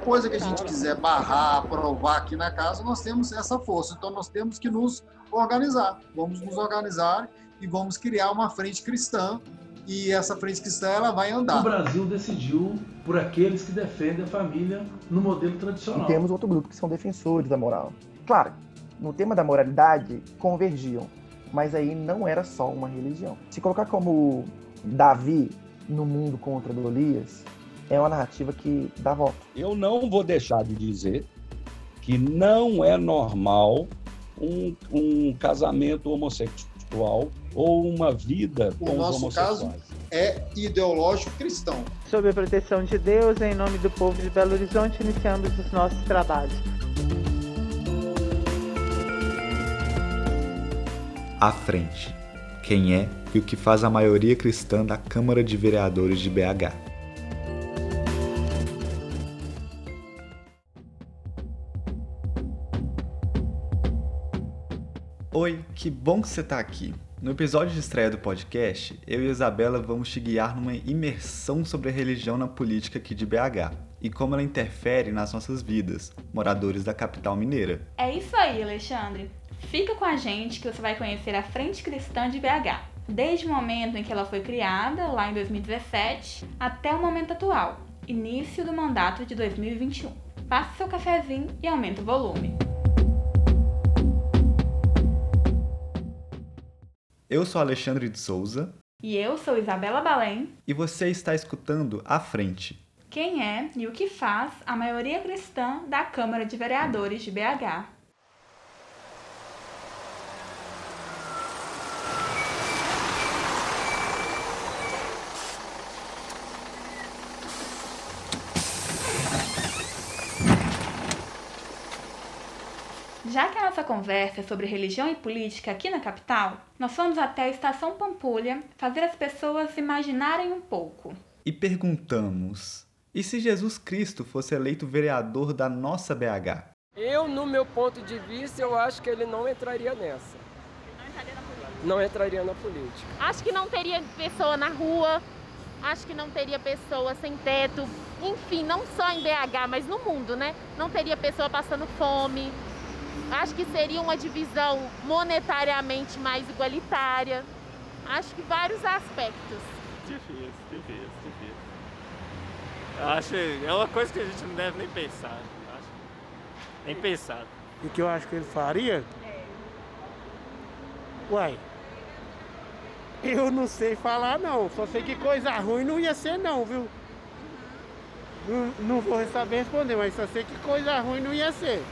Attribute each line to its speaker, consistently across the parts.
Speaker 1: qualquer coisa que a gente quiser barrar, aprovar aqui na casa, nós temos essa força. Então nós temos que nos organizar. Vamos nos organizar e vamos criar uma frente cristã e essa frente cristã ela vai andar.
Speaker 2: O Brasil decidiu por aqueles que defendem a família no modelo tradicional.
Speaker 3: E temos outro grupo que são defensores da moral. Claro, no tema da moralidade convergiam, mas aí não era só uma religião. Se colocar como Davi no mundo contra Golias, é uma narrativa que dá voto.
Speaker 4: Eu não vou deixar de dizer que não é normal um, um casamento homossexual ou uma vida
Speaker 1: o
Speaker 4: com
Speaker 1: nosso
Speaker 4: os homossexuais.
Speaker 1: caso é ideológico cristão.
Speaker 5: Sob a proteção de Deus, em nome do povo de Belo Horizonte, iniciamos os nossos trabalhos.
Speaker 6: À frente. Quem é e o que faz a maioria cristã da Câmara de Vereadores de BH. Oi, que bom que você está aqui. No episódio de estreia do podcast, eu e Isabela vamos te guiar numa imersão sobre a religião na política aqui de BH e como ela interfere nas nossas vidas, moradores da capital mineira.
Speaker 7: É isso aí, Alexandre. Fica com a gente que você vai conhecer a Frente Cristã de BH, desde o momento em que ela foi criada, lá em 2017, até o momento atual, início do mandato de 2021. Faça seu cafezinho e aumente o volume.
Speaker 6: Eu sou Alexandre de Souza
Speaker 7: E eu sou Isabela Balém.
Speaker 6: e você está escutando À Frente.
Speaker 7: Quem é e o que faz a maioria cristã da Câmara de Vereadores de BH? Já que a nossa conversa é sobre religião e política aqui na capital, nós fomos até a Estação Pampulha fazer as pessoas imaginarem um pouco.
Speaker 6: E perguntamos: e se Jesus Cristo fosse eleito vereador da nossa BH?
Speaker 8: Eu, no meu ponto de vista, eu acho que ele não entraria nessa. Não entraria na política.
Speaker 9: Acho que não teria pessoa na rua, acho que não teria pessoa sem teto, enfim, não só em BH, mas no mundo, né? Não teria pessoa passando fome. Acho que seria uma divisão monetariamente mais igualitária. Acho que vários aspectos.
Speaker 10: Difícil, difícil, difícil. Eu acho é uma coisa que a gente não deve nem pensar. eu Acho. Nem pensar.
Speaker 11: O que eu acho que ele faria? Uai, eu não sei falar não, só sei que coisa ruim não ia ser não, viu? Não, não vou saber responder, mas só sei que coisa ruim não ia ser.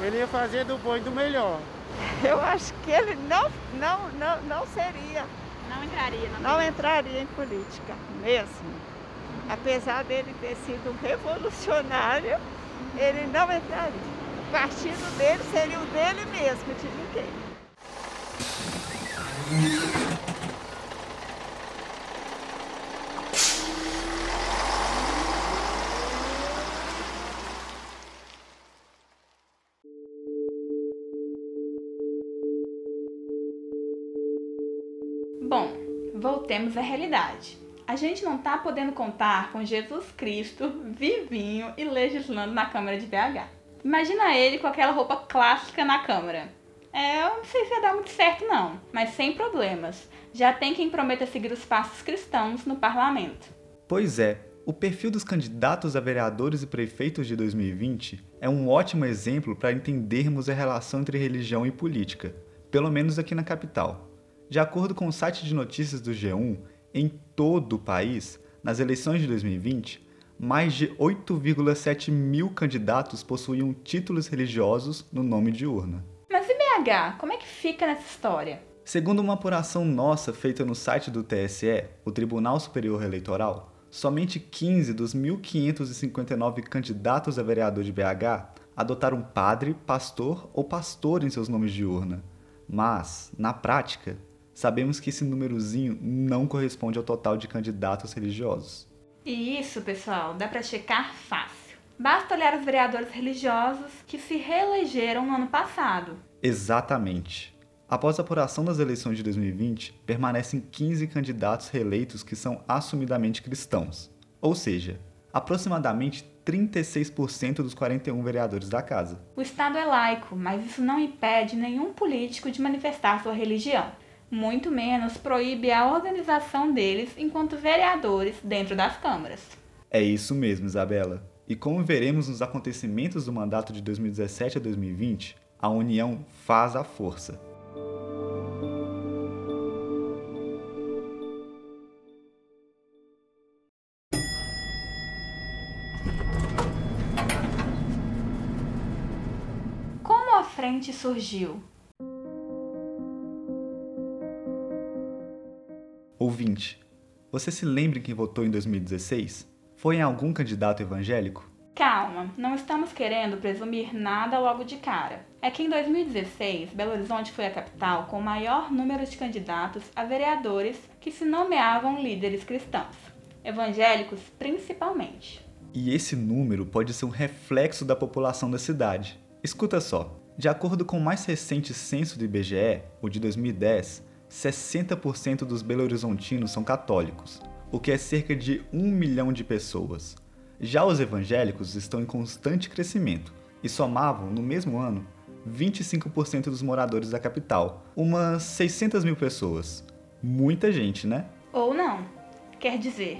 Speaker 11: Ele ia fazer do bom e do melhor.
Speaker 5: Eu acho que ele não, não, não, não seria,
Speaker 7: Não entraria na
Speaker 5: não entraria em política mesmo. Apesar dele ter sido um revolucionário, ele não entraria. O partido dele seria o dele mesmo, de ninguém.
Speaker 7: Voltemos à realidade. A gente não tá podendo contar com Jesus Cristo vivinho e legislando na Câmara de BH. Imagina ele com aquela roupa clássica na Câmara. É, eu não sei se ia dar muito certo não, mas sem problemas. Já tem quem prometa seguir os passos cristãos no parlamento.
Speaker 6: Pois é, o perfil dos candidatos a vereadores e prefeitos de 2020 é um ótimo exemplo para entendermos a relação entre religião e política, pelo menos aqui na capital. De acordo com o site de notícias do G1, em todo o país, nas eleições de 2020, mais de 8,7 mil candidatos possuíam títulos religiosos no nome de urna.
Speaker 7: Mas e BH? Como é que fica nessa história?
Speaker 6: Segundo uma apuração nossa feita no site do TSE, o Tribunal Superior Eleitoral, somente 15 dos 1.559 candidatos a vereador de BH adotaram padre, pastor ou pastor em seus nomes de urna. Mas, na prática, sabemos que esse númerozinho não corresponde ao total de candidatos religiosos.
Speaker 7: E isso, pessoal, dá pra checar fácil. Basta olhar os vereadores religiosos que se reelegeram no ano passado.
Speaker 6: Exatamente. Após a apuração das eleições de 2020, permanecem 15 candidatos reeleitos que são assumidamente cristãos. Ou seja, aproximadamente 36% dos 41 vereadores da casa.
Speaker 7: O Estado é laico, mas isso não impede nenhum político de manifestar sua religião. Muito menos proíbe a organização deles enquanto vereadores dentro das câmaras.
Speaker 6: É isso mesmo, Isabela. E como veremos nos acontecimentos do mandato de 2017 a 2020, a união faz a força.
Speaker 7: Como a frente surgiu?
Speaker 6: Ouvinte, você se lembra quem votou em 2016? Foi em algum candidato evangélico?
Speaker 7: Calma, não estamos querendo presumir nada logo de cara. É que em 2016, Belo Horizonte foi a capital com o maior número de candidatos a vereadores que se nomeavam líderes cristãos, evangélicos principalmente.
Speaker 6: E esse número pode ser um reflexo da população da cidade. Escuta só: de acordo com o mais recente censo do IBGE, o de 2010, 60% dos belo-horizontinos são católicos, o que é cerca de um milhão de pessoas. Já os evangélicos estão em constante crescimento e somavam, no mesmo ano, 25% dos moradores da capital, umas 600 mil pessoas. Muita gente, né?
Speaker 7: Ou não. Quer dizer,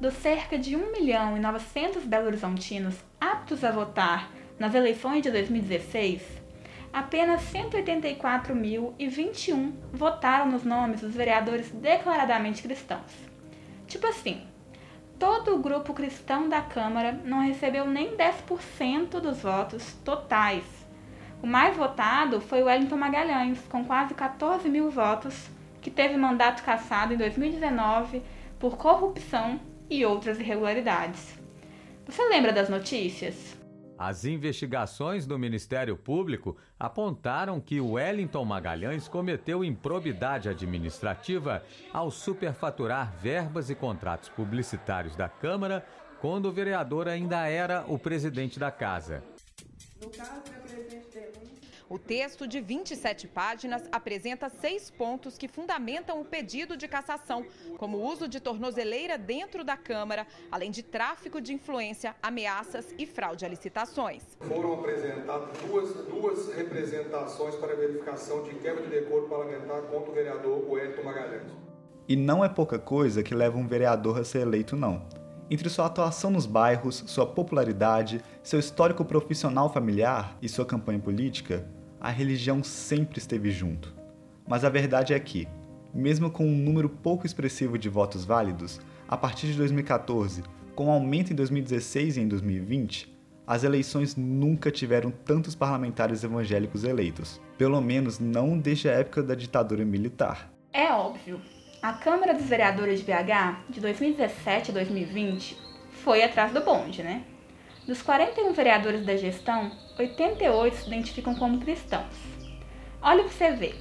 Speaker 7: dos cerca de 1 milhão e 900 belo-horizontinos aptos a votar nas eleições de 2016, apenas 184.021 votaram nos nomes dos vereadores declaradamente cristãos. Tipo assim, todo o grupo cristão da Câmara não recebeu nem 10% dos votos totais. O mais votado foi Wellington Magalhães, com quase 14 mil votos, que teve mandato cassado em 2019 por corrupção e outras irregularidades. Você lembra das notícias?
Speaker 12: As investigações do Ministério Público apontaram que Wellington Magalhães cometeu improbidade administrativa ao superfaturar verbas e contratos publicitários da Câmara quando o vereador ainda era o presidente da casa.
Speaker 13: O texto de 27 páginas apresenta seis pontos que fundamentam o pedido de cassação, como o uso de tornozeleira dentro da Câmara, além de tráfico de influência, ameaças e fraude a licitações.
Speaker 14: Foram apresentadas duas, duas representações para verificação de quebra de decoro parlamentar contra o vereador Wellington Magalhães.
Speaker 6: E não é pouca coisa que leva um vereador a ser eleito, não. Entre sua atuação nos bairros, sua popularidade, seu histórico profissional familiar e sua campanha política, a religião sempre esteve junto. Mas a verdade é que, mesmo com um número pouco expressivo de votos válidos, a partir de 2014, com um aumento em 2016 e em 2020, as eleições nunca tiveram tantos parlamentares evangélicos eleitos, pelo menos não desde a época da ditadura militar.
Speaker 7: É óbvio. A Câmara dos Vereadores de BH, de 2017 a 2020, foi atrás do bonde, né? Dos 41 vereadores da gestão, 88 se identificam como cristãos. Olha para você ver.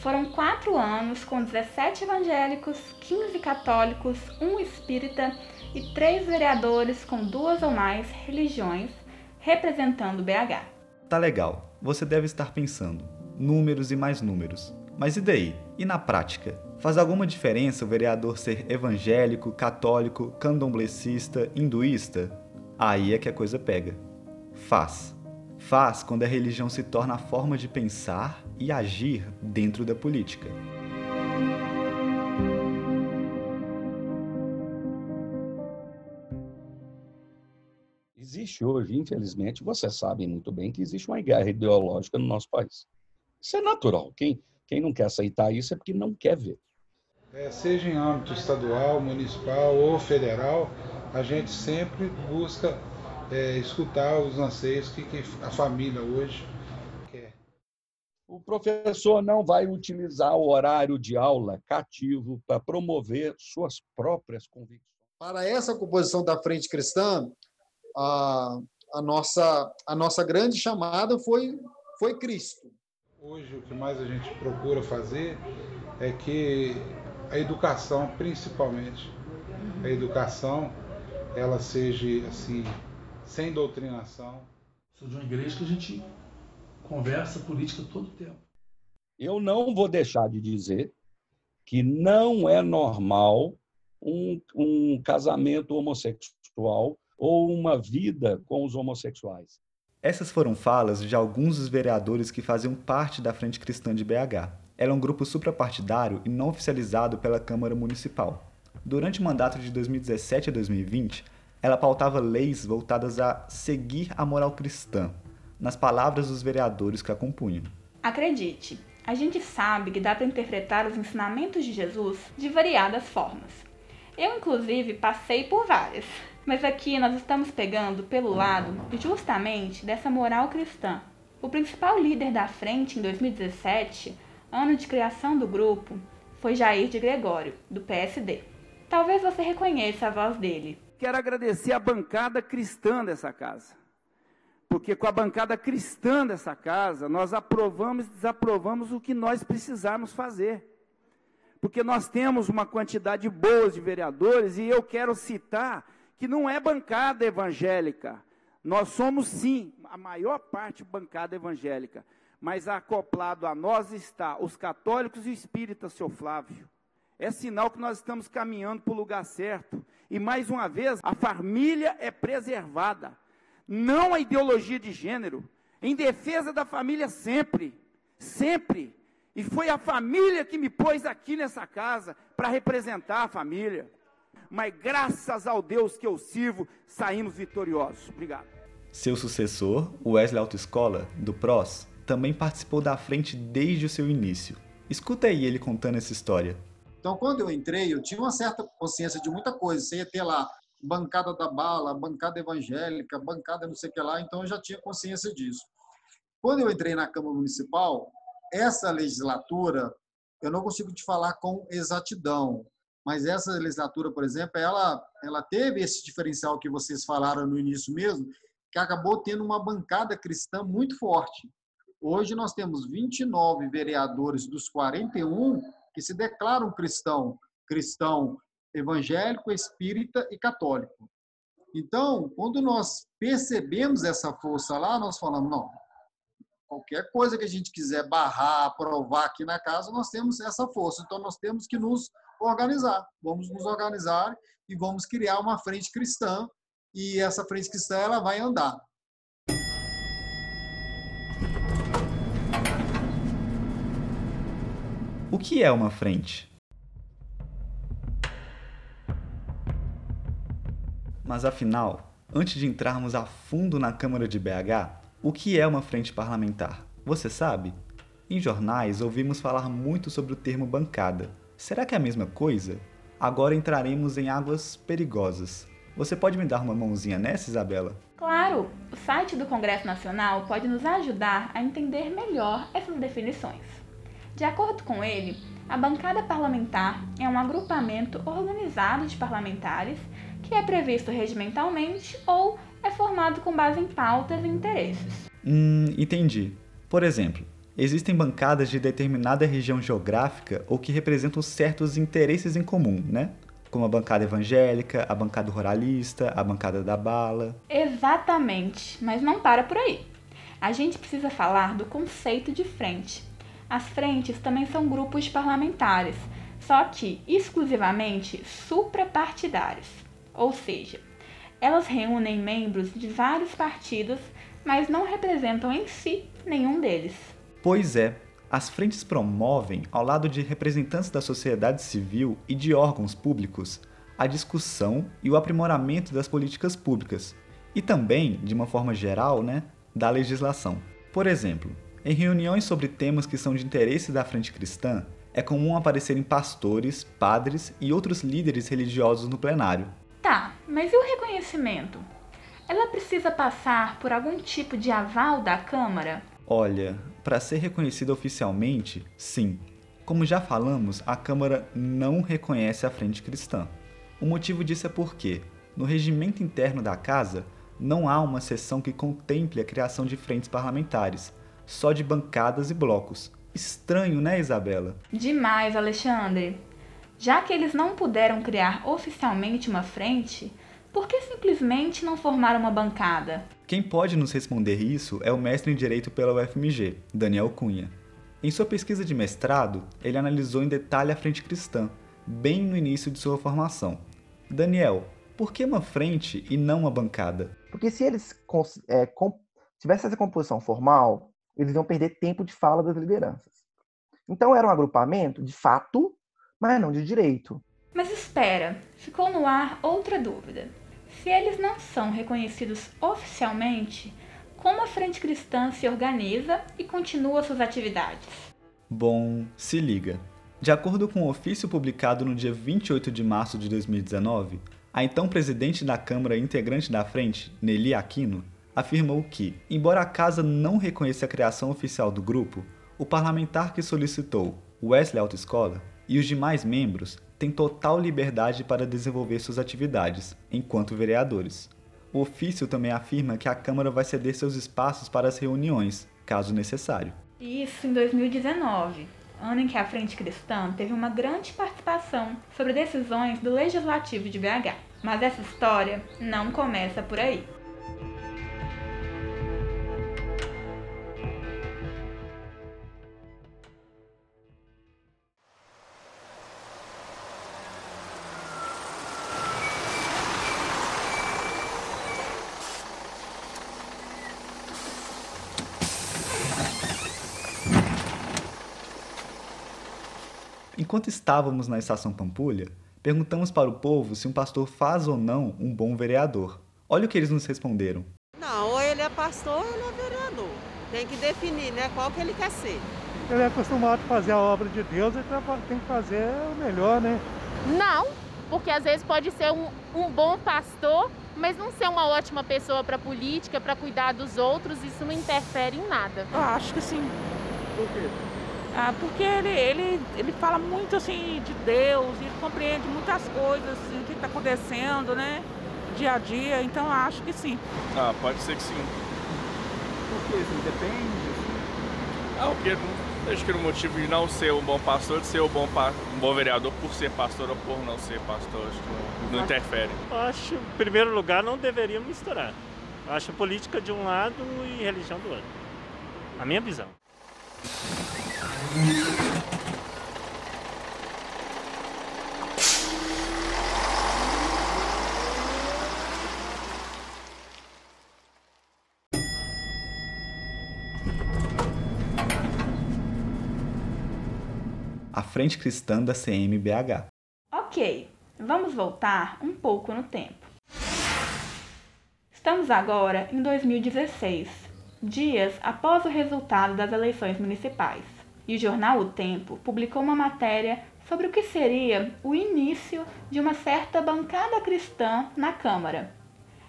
Speaker 7: Foram quatro anos com 17 evangélicos, 15 católicos, um espírita e três vereadores com duas ou mais religiões representando BH.
Speaker 6: Tá legal. Você deve estar pensando. Números e mais números. Mas e daí? E na prática? Faz alguma diferença o vereador ser evangélico, católico, candomblessista, hinduísta? Aí é que a coisa pega. Faz. Faz quando a religião se torna a forma de pensar e agir dentro da política.
Speaker 4: Existe hoje, infelizmente, vocês sabem muito bem que existe uma guerra ideológica no nosso país. Isso é natural. Quem, quem não quer aceitar isso é porque não quer ver.
Speaker 2: É, seja em âmbito estadual, municipal ou federal, a gente sempre busca é, escutar os anseios que, que a família hoje quer.
Speaker 4: O professor não vai utilizar o horário de aula cativo para promover suas próprias convicções.
Speaker 1: Para essa composição da Frente Cristã, a, a, nossa, a nossa grande chamada foi, foi Cristo.
Speaker 2: Hoje, o que mais a gente procura fazer é que a educação, principalmente, a educação ela seja assim sem doutrinação.
Speaker 15: Sou de uma igreja que a gente conversa política todo o tempo.
Speaker 4: Eu não vou deixar de dizer que não é normal um, um casamento homossexual ou uma vida com os homossexuais.
Speaker 6: Essas foram falas de alguns dos vereadores que faziam parte da Frente Cristã de BH. Ela é um grupo suprapartidário e não oficializado pela Câmara Municipal. Durante o mandato de 2017 a 2020, ela pautava leis voltadas a seguir a moral cristã, nas palavras dos vereadores que a compunham.
Speaker 7: Acredite, a gente sabe que dá para interpretar os ensinamentos de Jesus de variadas formas. Eu, inclusive, passei por várias. Mas aqui nós estamos pegando pelo lado justamente dessa moral cristã. O principal líder da frente em 2017, ano de criação do grupo, foi Jair de Gregório, do PSD. Talvez você reconheça a voz dele.
Speaker 16: Quero agradecer a bancada cristã dessa casa. Porque com a bancada cristã dessa casa, nós aprovamos e desaprovamos o que nós precisarmos fazer. Porque nós temos uma quantidade boa de vereadores e eu quero citar que não é bancada evangélica. Nós somos, sim, a maior parte bancada evangélica. Mas acoplado a nós está os católicos e o espírita, seu Flávio. É sinal que nós estamos caminhando para o lugar certo. E mais uma vez, a família é preservada. Não a ideologia de gênero. Em defesa da família sempre. Sempre. E foi a família que me pôs aqui nessa casa para representar a família mas graças ao Deus que eu sirvo, saímos vitoriosos. Obrigado.
Speaker 6: Seu sucessor, Wesley Autoescola, do PROS, também participou da frente desde o seu início. Escuta aí ele contando essa história.
Speaker 1: Então, quando eu entrei, eu tinha uma certa consciência de muita coisa. Você ia ter lá bancada da bala, bancada evangélica, bancada não sei o que lá, então eu já tinha consciência disso. Quando eu entrei na Câmara Municipal, essa legislatura, eu não consigo te falar com exatidão, mas essa legislatura, por exemplo, ela, ela teve esse diferencial que vocês falaram no início mesmo, que acabou tendo uma bancada cristã muito forte. Hoje nós temos 29 vereadores dos 41 que se declaram cristão, cristão evangélico, espírita e católico. Então, quando nós percebemos essa força lá, nós falamos, não, qualquer coisa que a gente quiser barrar, aprovar aqui na casa, nós temos essa força. Então, nós temos que nos organizar. Vamos nos organizar e vamos criar uma frente cristã e essa frente cristã ela vai andar.
Speaker 6: O que é uma frente? Mas afinal, antes de entrarmos a fundo na Câmara de BH, o que é uma frente parlamentar? Você sabe? Em jornais ouvimos falar muito sobre o termo bancada, Será que é a mesma coisa? Agora entraremos em águas perigosas. Você pode me dar uma mãozinha nessa, Isabela?
Speaker 7: Claro! O site do Congresso Nacional pode nos ajudar a entender melhor essas definições. De acordo com ele, a bancada parlamentar é um agrupamento organizado de parlamentares que é previsto regimentalmente ou é formado com base em pautas e interesses.
Speaker 6: Hum, entendi. Por exemplo, existem bancadas de determinada região geográfica ou que representam certos interesses em comum, né? Como a bancada evangélica, a bancada ruralista, a bancada da bala.
Speaker 7: Exatamente, mas não para por aí. A gente precisa falar do conceito de frente. As frentes também são grupos parlamentares, só que exclusivamente suprapartidários. Ou seja, elas reúnem membros de vários partidos, mas não representam em si nenhum deles.
Speaker 6: Pois é, as frentes promovem, ao lado de representantes da sociedade civil e de órgãos públicos, a discussão e o aprimoramento das políticas públicas e também, de uma forma geral, né, da legislação. Por exemplo, em reuniões sobre temas que são de interesse da frente cristã, é comum aparecerem pastores, padres e outros líderes religiosos no plenário.
Speaker 7: Tá, mas e o reconhecimento? Ela precisa passar por algum tipo de aval da Câmara?
Speaker 6: Olha, para ser reconhecida oficialmente, sim. Como já falamos, a Câmara não reconhece a Frente Cristã. O motivo disso é porque, no regimento interno da Casa, não há uma seção que contemple a criação de frentes parlamentares, só de bancadas e blocos. Estranho, né, Isabela?
Speaker 7: Demais, Alexandre. Já que eles não puderam criar oficialmente uma frente, por que simplesmente não formar uma bancada?
Speaker 6: Quem pode nos responder isso é o mestre em Direito pela UFMG, Daniel Cunha. Em sua pesquisa de mestrado, ele analisou em detalhe a Frente Cristã, bem no início de sua formação. Daniel, Por que uma frente e não uma bancada?
Speaker 3: Porque se eles é, tivessem essa composição formal, eles iam perder tempo de fala das lideranças. Então era um agrupamento de fato, mas não de direito.
Speaker 7: Mas espera, ficou no ar outra dúvida. Se eles não são reconhecidos oficialmente, como a Frente Cristã se organiza e continua suas atividades?
Speaker 6: Bom, se liga. De acordo com o um ofício publicado no dia 28 de março de 2019, a então presidente da Câmara e integrante da frente, Nelly Aquino, afirmou que, embora a casa não reconheça a criação oficial do grupo, o parlamentar que solicitou, Wesley Autoescola, e os demais membros têm total liberdade para desenvolver suas atividades, enquanto vereadores. O ofício também afirma que a Câmara vai ceder seus espaços para as reuniões, caso necessário.
Speaker 7: Isso em 2019, ano em que a Frente Cristã teve uma grande participação sobre decisões do Legislativo de BH. Mas essa história não começa por aí.
Speaker 6: Enquanto estávamos na estação Pampulha, perguntamos para o povo se um pastor faz ou não um bom vereador. Olha o que eles nos responderam.
Speaker 17: Não, ou ele é pastor ou ele é vereador. Tem que definir, né, qual que ele quer ser.
Speaker 18: Ele é acostumado a fazer a obra de Deus, ele tem que fazer o melhor, né?
Speaker 9: Não, porque às vezes pode ser um, um bom pastor, mas não ser uma ótima pessoa para política, para cuidar dos outros, isso não interfere em nada.
Speaker 19: Eu acho que sim.
Speaker 18: Por quê?
Speaker 19: Ah, porque ele, ele, ele fala muito assim de Deus, ele compreende muitas coisas assim, que está acontecendo, né? Dia a dia, então acho que sim.
Speaker 10: Ah, pode ser que sim.
Speaker 18: Por quê? Assim, depende?
Speaker 10: Ah, porque acho que no motivo de não ser um bom pastor, de ser um bom, um bom vereador por ser pastor ou por não ser pastor, acho que não, não interfere.
Speaker 20: Acho que, em primeiro lugar, não deveria misturar. Acho política de um lado e religião do outro. A minha visão.
Speaker 6: A Frente Cristã da CMBH.
Speaker 7: Ok, vamos voltar um pouco no tempo. Estamos agora em 2016, dias após o resultado das eleições municipais e o jornal O Tempo publicou uma matéria sobre o que seria o início de uma certa bancada cristã na Câmara.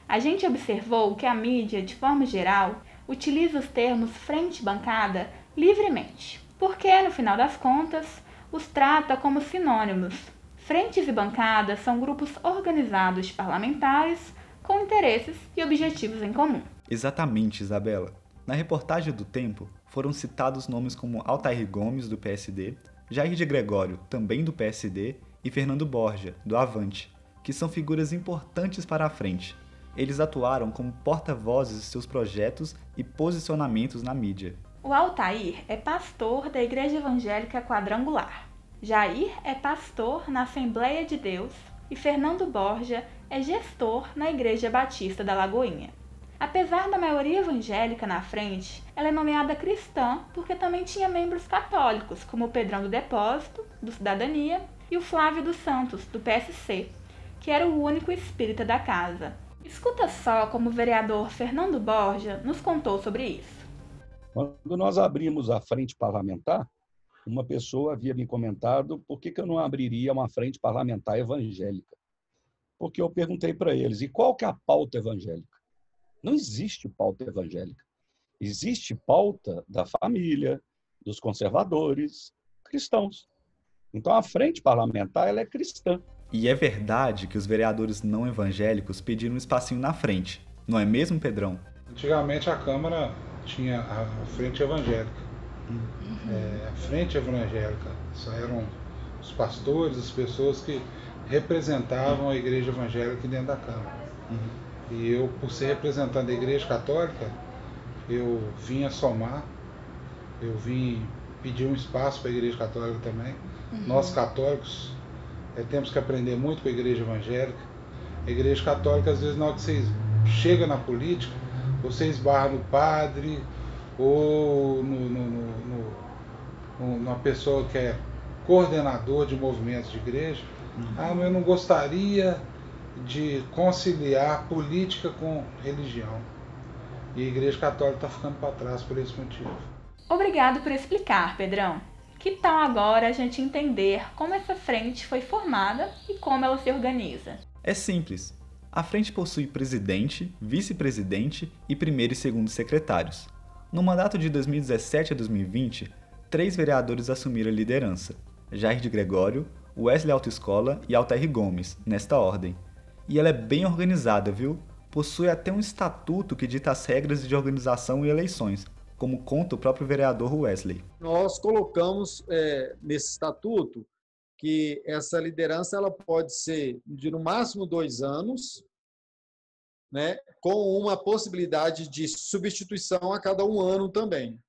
Speaker 7: A gente observou que a mídia, de forma geral, utiliza os termos frente bancada livremente, porque, no final das contas, os trata como sinônimos. Frentes e bancadas são grupos organizados de parlamentares com interesses e objetivos em comum.
Speaker 6: Exatamente, Isabela. Na reportagem do Tempo, foram citados nomes como Altair Gomes, do PSD, Jair de Gregório, também do PSD, e Fernando Borja, do Avante, que são figuras importantes para a frente. Eles atuaram como porta-vozes de seus projetos e posicionamentos na mídia.
Speaker 7: O Altair é pastor da Igreja Evangélica Quadrangular. Jair é pastor na Assembleia de Deus e Fernando Borja é gestor na Igreja Batista da Lagoinha. Apesar da maioria evangélica na frente, ela é nomeada cristã porque também tinha membros católicos, como o Pedrão do Depósito, do Cidadania, e o Flávio dos Santos, do PSC, que era o único espírita da casa. Escuta só como o vereador Fernando Borja nos contou sobre isso.
Speaker 4: Quando nós abrimos a frente parlamentar, uma pessoa havia me comentado por que, que eu não abriria uma frente parlamentar evangélica. Porque eu perguntei para eles, e qual que é a pauta evangélica? Não existe pauta evangélica. Existe pauta da família, dos conservadores, cristãos. Então a frente parlamentar ela é cristã.
Speaker 6: E é verdade que os vereadores não evangélicos pediram um espacinho na frente, não é mesmo, Pedrão?
Speaker 2: Antigamente a Câmara tinha a frente evangélica. Uhum. É, a frente evangélica, só eram os pastores, as pessoas que representavam a igreja evangélica dentro da Câmara. Uhum. E eu, por ser representante da Igreja Católica, eu vim a somar, eu vim pedir um espaço para a Igreja Católica também. Uhum. Nós católicos é, temos que aprender muito com a Igreja Evangélica. A Igreja Católica, às vezes, na hora que vocês chegam na política, você esbarra no padre ou no, no, no, no, numa pessoa que é coordenador de movimentos de igreja. Uhum. Ah, mas eu não gostaria de conciliar política com religião. E a Igreja Católica está ficando para trás por esse motivo.
Speaker 7: Obrigado por explicar, Pedrão. Que tal agora a gente entender como essa frente foi formada e como ela se organiza?
Speaker 6: É simples. A frente possui presidente, vice-presidente e primeiro e segundo secretários. No mandato de 2017 a 2020, três vereadores assumiram a liderança: Jair de Gregório, Wesley Autoescola e Altair Gomes, nesta ordem. E ela é bem organizada, viu? Possui até um estatuto que dita as regras de organização e eleições, como conta o próprio vereador Wesley.
Speaker 1: Nós colocamos é, nesse estatuto que essa liderança ela pode ser de no máximo dois anos, né, com uma possibilidade de substituição a cada um ano também.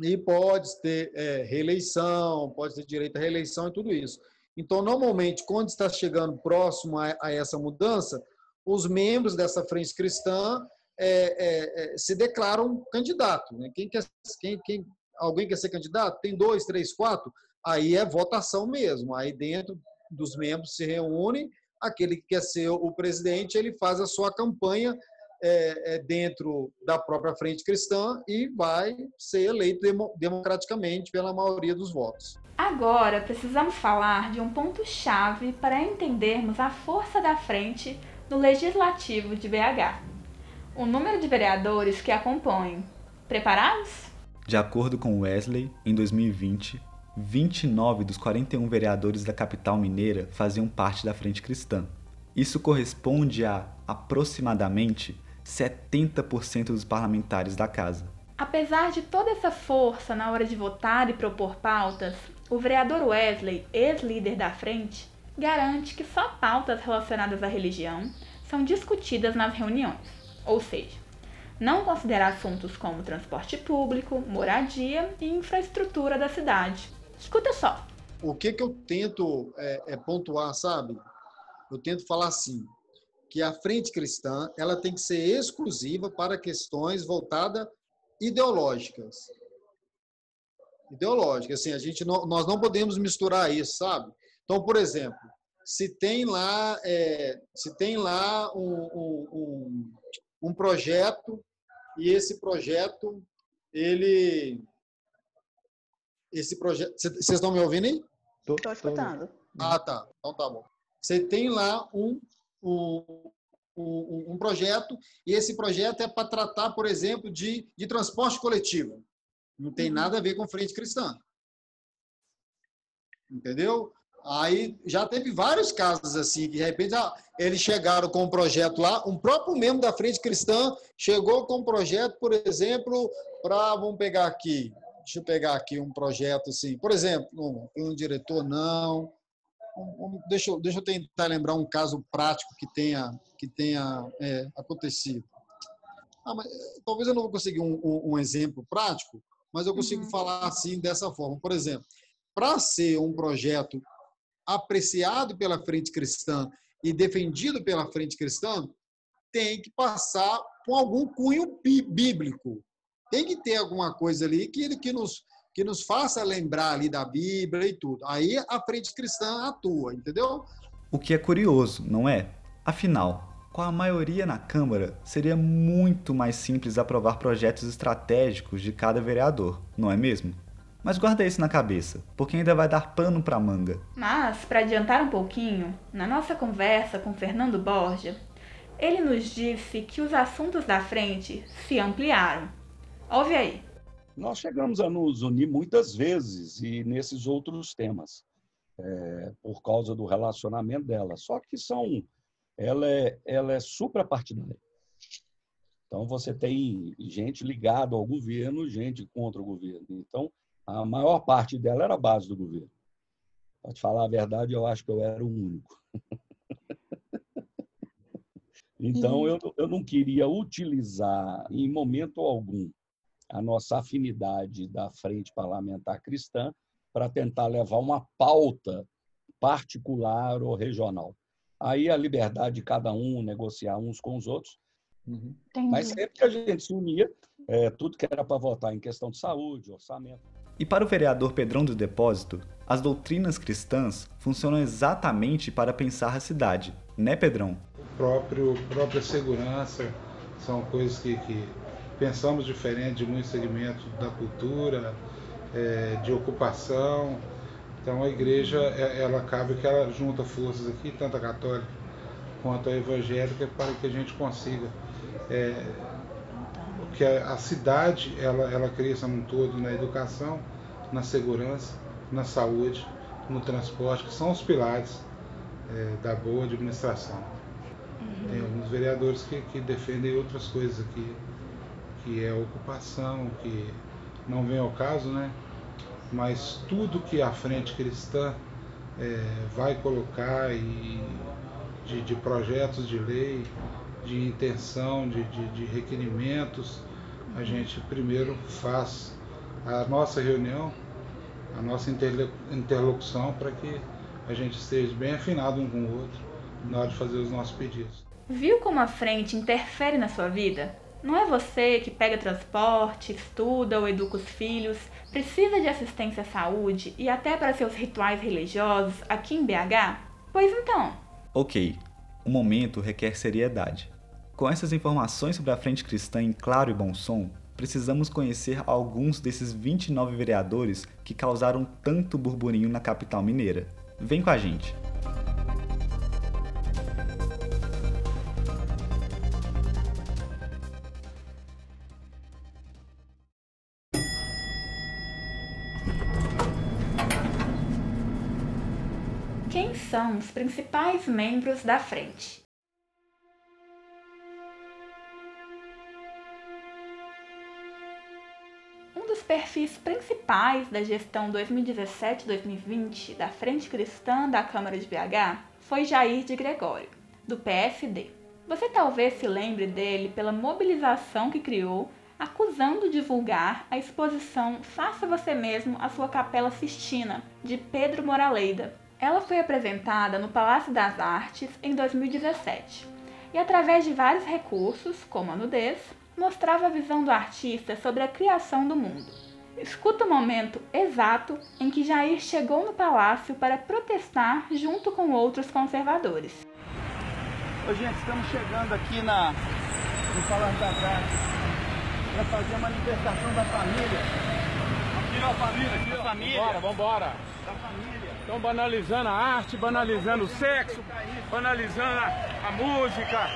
Speaker 1: E pode ter é, reeleição, pode ter direito à reeleição e tudo isso. Então, normalmente, quando está chegando próximo a, a essa mudança, os membros dessa frente cristã é, é, é, se declaram candidato. Né? Quem quer, quem, quem, alguém quer ser candidato? Tem dois, três, quatro? Aí é votação mesmo. Aí dentro dos membros se reúne, aquele que quer ser o presidente, ele faz a sua campanha é, é, dentro da própria frente cristã e vai ser eleito democraticamente pela maioria dos votos.
Speaker 7: Agora precisamos falar de um ponto-chave para entendermos a força da frente no Legislativo de BH. O número de vereadores que a compõem. Preparados?
Speaker 6: De acordo com Wesley, em 2020, 29 dos 41 vereadores da capital mineira faziam parte da Frente Cristã. Isso corresponde a aproximadamente 70% dos parlamentares da casa.
Speaker 7: Apesar de toda essa força na hora de votar e propor pautas, o vereador Wesley, ex-líder da frente, garante que só pautas relacionadas à religião são discutidas nas reuniões, ou seja, não considera assuntos como transporte público, moradia e infraestrutura da cidade. Escuta só.
Speaker 1: O que, que eu tento é, é pontuar, sabe? Eu tento falar assim, que a frente cristã ela tem que ser exclusiva para questões voltadas ideológicas. Ideológicas, assim, a gente não, nós não podemos misturar isso, sabe? Então, por exemplo, se tem lá, é, se tem lá um, um, um, projeto e esse projeto, ele, esse projeto, vocês estão me ouvindo aí?
Speaker 7: Estou escutando.
Speaker 1: Ah, tá. Então tá bom. Você tem lá um um, um, um projeto, e esse projeto é para tratar, por exemplo, de, de transporte coletivo. Não tem uhum. nada a ver com frente cristã. Entendeu? Aí já teve vários casos assim, que de repente ah, eles chegaram com um projeto lá, um próprio membro da Frente Cristã chegou com um projeto, por exemplo, para, vamos pegar aqui, deixa eu pegar aqui um projeto assim, por exemplo, um, um diretor não, deixa, eu, deixa eu tentar lembrar um caso prático que tenha, que tenha é, acontecido. Ah, mas, eh, talvez eu não vou conseguir um, um, um exemplo prático, mas eu consigo uhum. falar assim dessa forma. Por exemplo, para ser um projeto apreciado pela frente cristã e defendido pela frente cristã, tem que passar por algum cunho bíblico. Tem que ter alguma coisa ali que, que nos que nos faça lembrar ali da Bíblia e tudo. Aí a frente cristã atua, entendeu?
Speaker 6: O que é curioso, não é? Afinal, com a maioria na Câmara, seria muito mais simples aprovar projetos estratégicos de cada vereador, não é mesmo? Mas guarda isso na cabeça, porque ainda vai dar pano para manga.
Speaker 7: Mas, para adiantar um pouquinho, na nossa conversa com Fernando Borja, ele nos disse que os assuntos da frente se ampliaram. Ouve aí
Speaker 4: nós chegamos a nos unir muitas vezes e nesses outros temas, é, por causa do relacionamento dela. Só que são, ela é, ela é suprapartidária. Então você tem gente ligada ao governo, gente contra o governo. Então a maior parte dela era a base do governo. Para te falar a verdade, eu acho que eu era o único. então eu, eu não queria utilizar em momento algum a nossa afinidade da Frente Parlamentar Cristã para tentar levar uma pauta particular ou regional. aí a liberdade de cada um negociar uns com os outros.
Speaker 1: Uhum.
Speaker 4: Mas sempre que a gente se unia, é, tudo que era para votar em questão de saúde, orçamento.
Speaker 6: E para o vereador Pedrão do Depósito, as doutrinas cristãs funcionam exatamente para pensar a cidade, né, Pedrão?
Speaker 2: O próprio própria segurança são coisas que, que pensamos diferente de muitos segmentos da cultura, é, de ocupação. Então a igreja, é, ela cabe que ela junta forças aqui, tanto a católica quanto a evangélica, para que a gente consiga é, que a, a, cidade ela, ela cresça num todo na educação, na segurança, na saúde, no transporte, que são os pilares é, da boa administração. Uhum. Tem alguns vereadores que, que defendem outras coisas aqui, que é ocupação, que não vem ao caso, né? Mas tudo que a frente cristã é, vai colocar e de, de, projetos de lei, de intenção, de, de, de requerimentos, a gente primeiro faz a nossa reunião, a nossa interlocução para que a gente esteja bem afinado um com o outro na hora de fazer os nossos pedidos.
Speaker 7: Viu como a frente interfere na sua vida? Não é você que pega transporte, estuda ou educa os filhos, precisa de assistência à saúde e até para seus rituais religiosos aqui em BH? Pois então.
Speaker 6: Ok, o momento requer seriedade. Com essas informações sobre a Frente Cristã em claro e bom som, precisamos conhecer alguns desses 29 vereadores que causaram tanto burburinho na capital mineira. Vem com a gente!
Speaker 7: São os principais membros da frente? dos perfis principais da gestão 2017-2020 da Frente Cristã da Câmara de BH foi Jair de Gregório, do PSD. Você talvez se lembre dele pela mobilização que criou acusando divulgar a exposição Faça Você Mesmo a Sua Capela Sistina, de Pedro Moraleida. Ela foi apresentada no Palácio das Artes em 2017 e, através de vários recursos, como a nudez, mostrava a visão do artista sobre a criação do mundo. Escuta o momento exato em que Jair chegou no palácio para protestar junto com outros conservadores.
Speaker 21: Ô, gente, estamos chegando aqui na, no Palácio das Artes para fazer uma manifestação da família.
Speaker 22: Aqui na família, aqui na família.
Speaker 21: Vambora, vambora.
Speaker 22: Da família.
Speaker 21: Estão banalizando a arte, banalizando o sexo, banalizando a, a música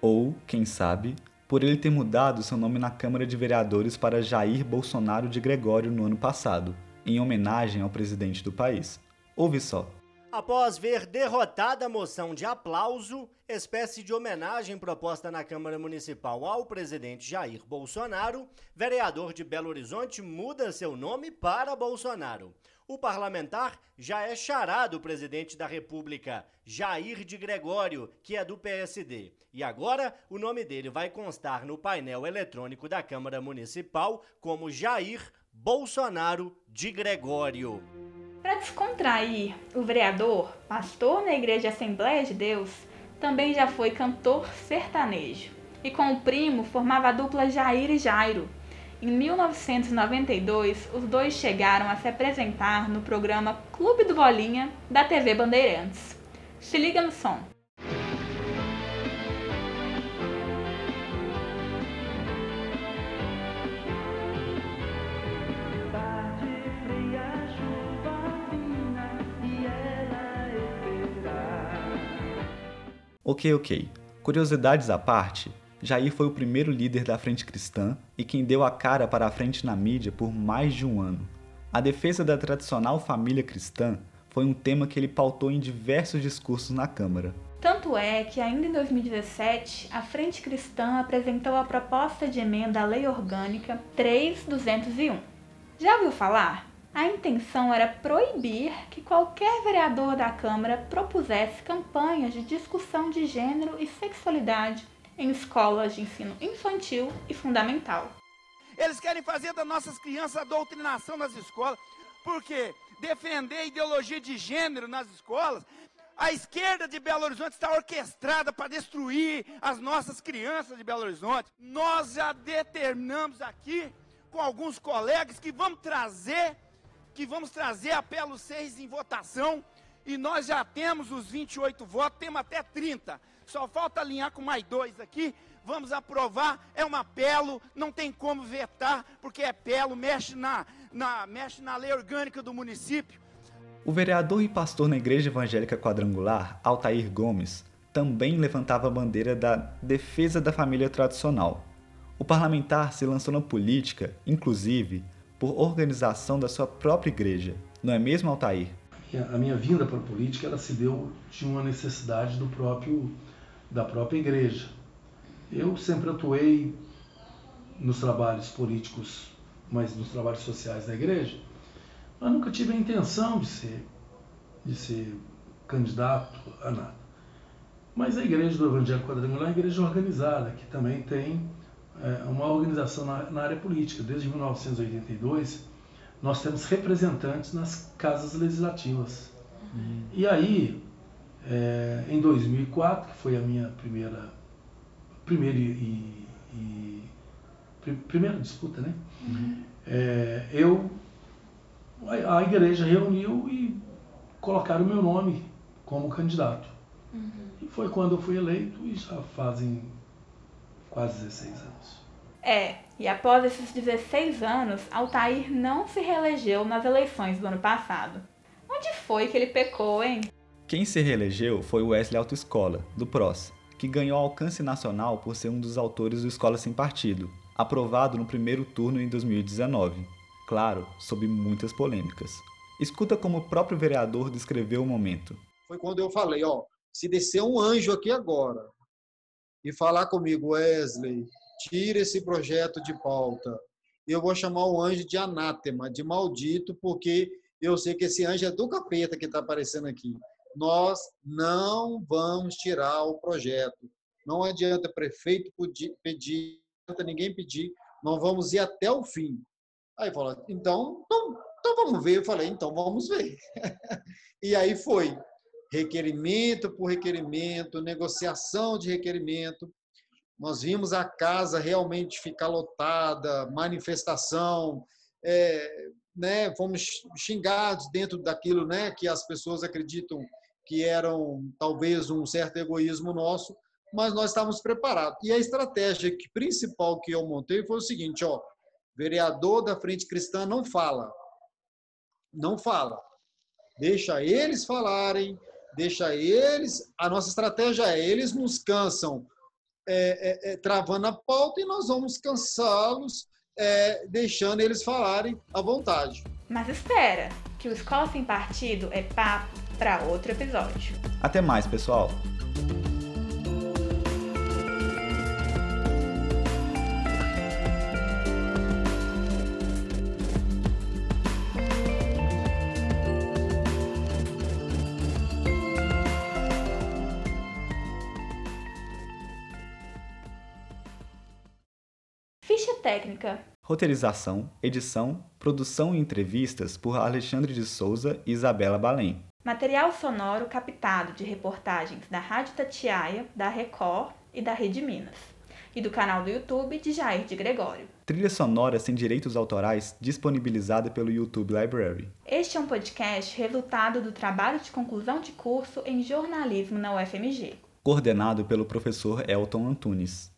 Speaker 6: ou, quem sabe, por ele ter mudado seu nome na Câmara de Vereadores para Jair Bolsonaro de Gregório no ano passado, em homenagem ao presidente do país. Ouve só.
Speaker 23: Após ver derrotada a moção de aplauso, espécie de homenagem proposta na Câmara Municipal ao presidente Jair Bolsonaro, vereador de Belo Horizonte muda seu nome para Bolsonaro. O parlamentar já é chará do presidente da República, Jair de Gregório, que é do PSD. E agora o nome dele vai constar no painel eletrônico da Câmara Municipal como Jair Bolsonaro de Gregório.
Speaker 7: Para descontrair, o vereador, pastor na Igreja Assembleia de Deus, também já foi cantor sertanejo. E com o primo formava a dupla Jair e Jairo. Em 1992, os dois chegaram a se apresentar no programa Clube do Bolinha da TV Bandeirantes. Se liga no som.
Speaker 6: Ok, ok. Curiosidades à parte, Jair foi o primeiro líder da Frente Cristã e quem deu a cara para a frente na mídia por mais de um ano. A defesa da tradicional família cristã foi um tema que ele pautou em diversos discursos na Câmara.
Speaker 7: Tanto é que, ainda em 2017, a Frente Cristã apresentou a proposta de emenda à Lei Orgânica 3201. Já ouviu falar? A intenção era proibir que qualquer vereador da Câmara propusesse campanhas de discussão de gênero e sexualidade em escolas de ensino infantil e fundamental.
Speaker 21: Eles querem fazer das nossas crianças a doutrinação nas escolas, porque defender a ideologia de gênero nas escolas
Speaker 16: A esquerda de Belo Horizonte está orquestrada para destruir as nossas crianças de Belo Horizonte. Nós já determinamos aqui com alguns colegas que vamos trazer, que vamos trazer a Pelo 6 em votação e nós já temos os 28 votos, temos até 30. Só falta alinhar com mais dois aqui. Vamos aprovar, é uma pelo, não tem como vetar, porque é pelo, mexe na, na, mexe na lei orgânica do município.
Speaker 6: O vereador e pastor na Igreja Evangélica Quadrangular, Altair Gomes, também levantava a bandeira da defesa da família tradicional. O parlamentar se lançou na política, inclusive, por organização da sua própria igreja. Não é mesmo, Altair?
Speaker 15: A minha vinda para a política ela se deu de uma necessidade do próprio da própria igreja. Eu sempre atuei nos trabalhos políticos, mas nos trabalhos sociais da igreja, mas nunca tive a intenção de ser, de ser candidato a nada. Mas a igreja do Evangelho Quadrangular é uma igreja organizada, que também tem é, uma organização na, na área política. Desde 1982, nós temos representantes nas casas legislativas. Uhum. E aí, é, em 2004, que foi a minha primeira, primeira, e, e, primeira disputa, né? Uhum. É, eu, a, a, igreja reuniu e colocaram o meu nome como candidato. Uhum. E foi quando eu fui eleito e já fazem quase 16 anos.
Speaker 7: É, e após esses 16 anos, Altair não se reelegeu nas eleições do ano passado. Onde foi que ele pecou, hein?
Speaker 6: Quem se reelegeu foi o Wesley Autoescola, do PROS, que ganhou alcance nacional por ser um dos autores do Escola Sem Partido, aprovado no primeiro turno em 2019. Claro, sob muitas polêmicas. Escuta como o próprio vereador descreveu o momento.
Speaker 1: Foi quando eu falei, ó, se descer um anjo aqui agora e falar comigo, Wesley, tira esse projeto de pauta. Eu vou chamar o anjo de anátema, de maldito, porque eu sei que esse anjo é do capeta que está aparecendo aqui nós não vamos tirar o projeto. Não adianta prefeito pedir, adianta ninguém pedir, não vamos ir até o fim. Aí falou, então, então, então vamos ver. Eu falei, então vamos ver. e aí foi requerimento por requerimento, negociação de requerimento. Nós vimos a casa realmente ficar lotada, manifestação, é, né, fomos xingados dentro daquilo né, que as pessoas acreditam que eram talvez um certo egoísmo nosso, mas nós estávamos preparados. E a estratégia que, principal que eu montei foi o seguinte, ó, vereador da Frente Cristã não fala. Não fala. Deixa eles falarem, deixa eles. A nossa estratégia é: eles nos cansam é, é, é, travando a pauta e nós vamos cansá-los é, deixando eles falarem à vontade.
Speaker 7: Mas espera, que o Escola Sem Partido é papo para outro episódio.
Speaker 6: Até mais, pessoal!
Speaker 7: Técnica.
Speaker 6: Roteirização, edição, produção e entrevistas por Alexandre de Souza e Isabela Balém.
Speaker 7: Material sonoro captado de reportagens da Rádio Tatiaia, da Record e da Rede Minas. E do canal do YouTube de Jair de Gregório.
Speaker 6: Trilha sonora sem direitos autorais disponibilizada pelo YouTube Library.
Speaker 7: Este é um podcast resultado do trabalho de conclusão de curso em jornalismo na UFMG.
Speaker 6: Coordenado pelo professor Elton Antunes.